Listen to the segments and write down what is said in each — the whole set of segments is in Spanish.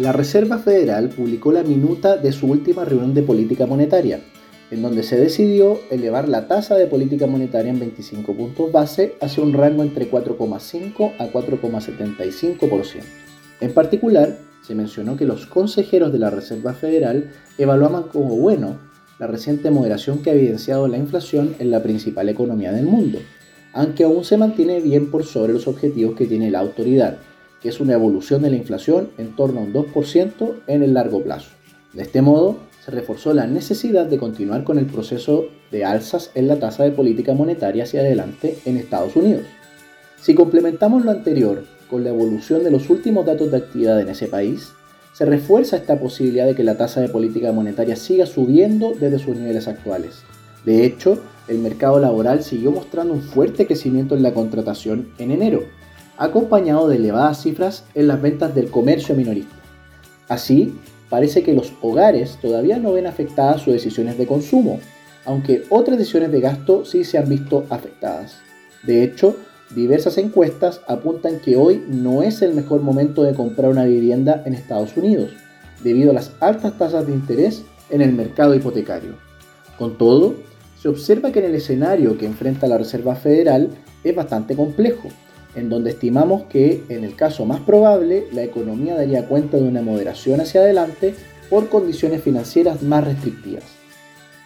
La Reserva Federal publicó la minuta de su última reunión de política monetaria, en donde se decidió elevar la tasa de política monetaria en 25 puntos base hacia un rango entre 4,5 a 4,75%. En particular, se mencionó que los consejeros de la Reserva Federal evaluaban como bueno la reciente moderación que ha evidenciado la inflación en la principal economía del mundo, aunque aún se mantiene bien por sobre los objetivos que tiene la autoridad, que es una evolución de la inflación en torno a un 2% en el largo plazo. De este modo, se reforzó la necesidad de continuar con el proceso de alzas en la tasa de política monetaria hacia adelante en Estados Unidos. Si complementamos lo anterior con la evolución de los últimos datos de actividad en ese país, se refuerza esta posibilidad de que la tasa de política monetaria siga subiendo desde sus niveles actuales. De hecho, el mercado laboral siguió mostrando un fuerte crecimiento en la contratación en enero, acompañado de elevadas cifras en las ventas del comercio minorista. Así, parece que los hogares todavía no ven afectadas sus decisiones de consumo, aunque otras decisiones de gasto sí se han visto afectadas. De hecho, diversas encuestas apuntan que hoy no es el mejor momento de comprar una vivienda en Estados Unidos, debido a las altas tasas de interés en el mercado hipotecario. Con todo, se observa que en el escenario que enfrenta la Reserva Federal es bastante complejo, en donde estimamos que, en el caso más probable, la economía daría cuenta de una moderación hacia adelante por condiciones financieras más restrictivas.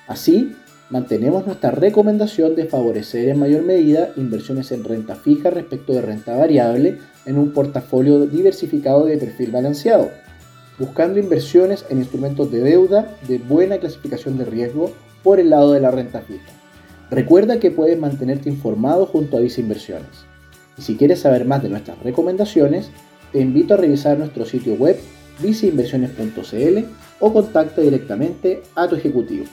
Así, mantenemos nuestra recomendación de favorecer en mayor medida inversiones en renta fija respecto de renta variable en un portafolio diversificado de perfil balanceado, buscando inversiones en instrumentos de deuda de buena clasificación de riesgo por el lado de la renta fija. Recuerda que puedes mantenerte informado junto a Visa Inversiones. Si quieres saber más de nuestras recomendaciones, te invito a revisar nuestro sitio web visainversiones.cl o contacta directamente a tu ejecutivo.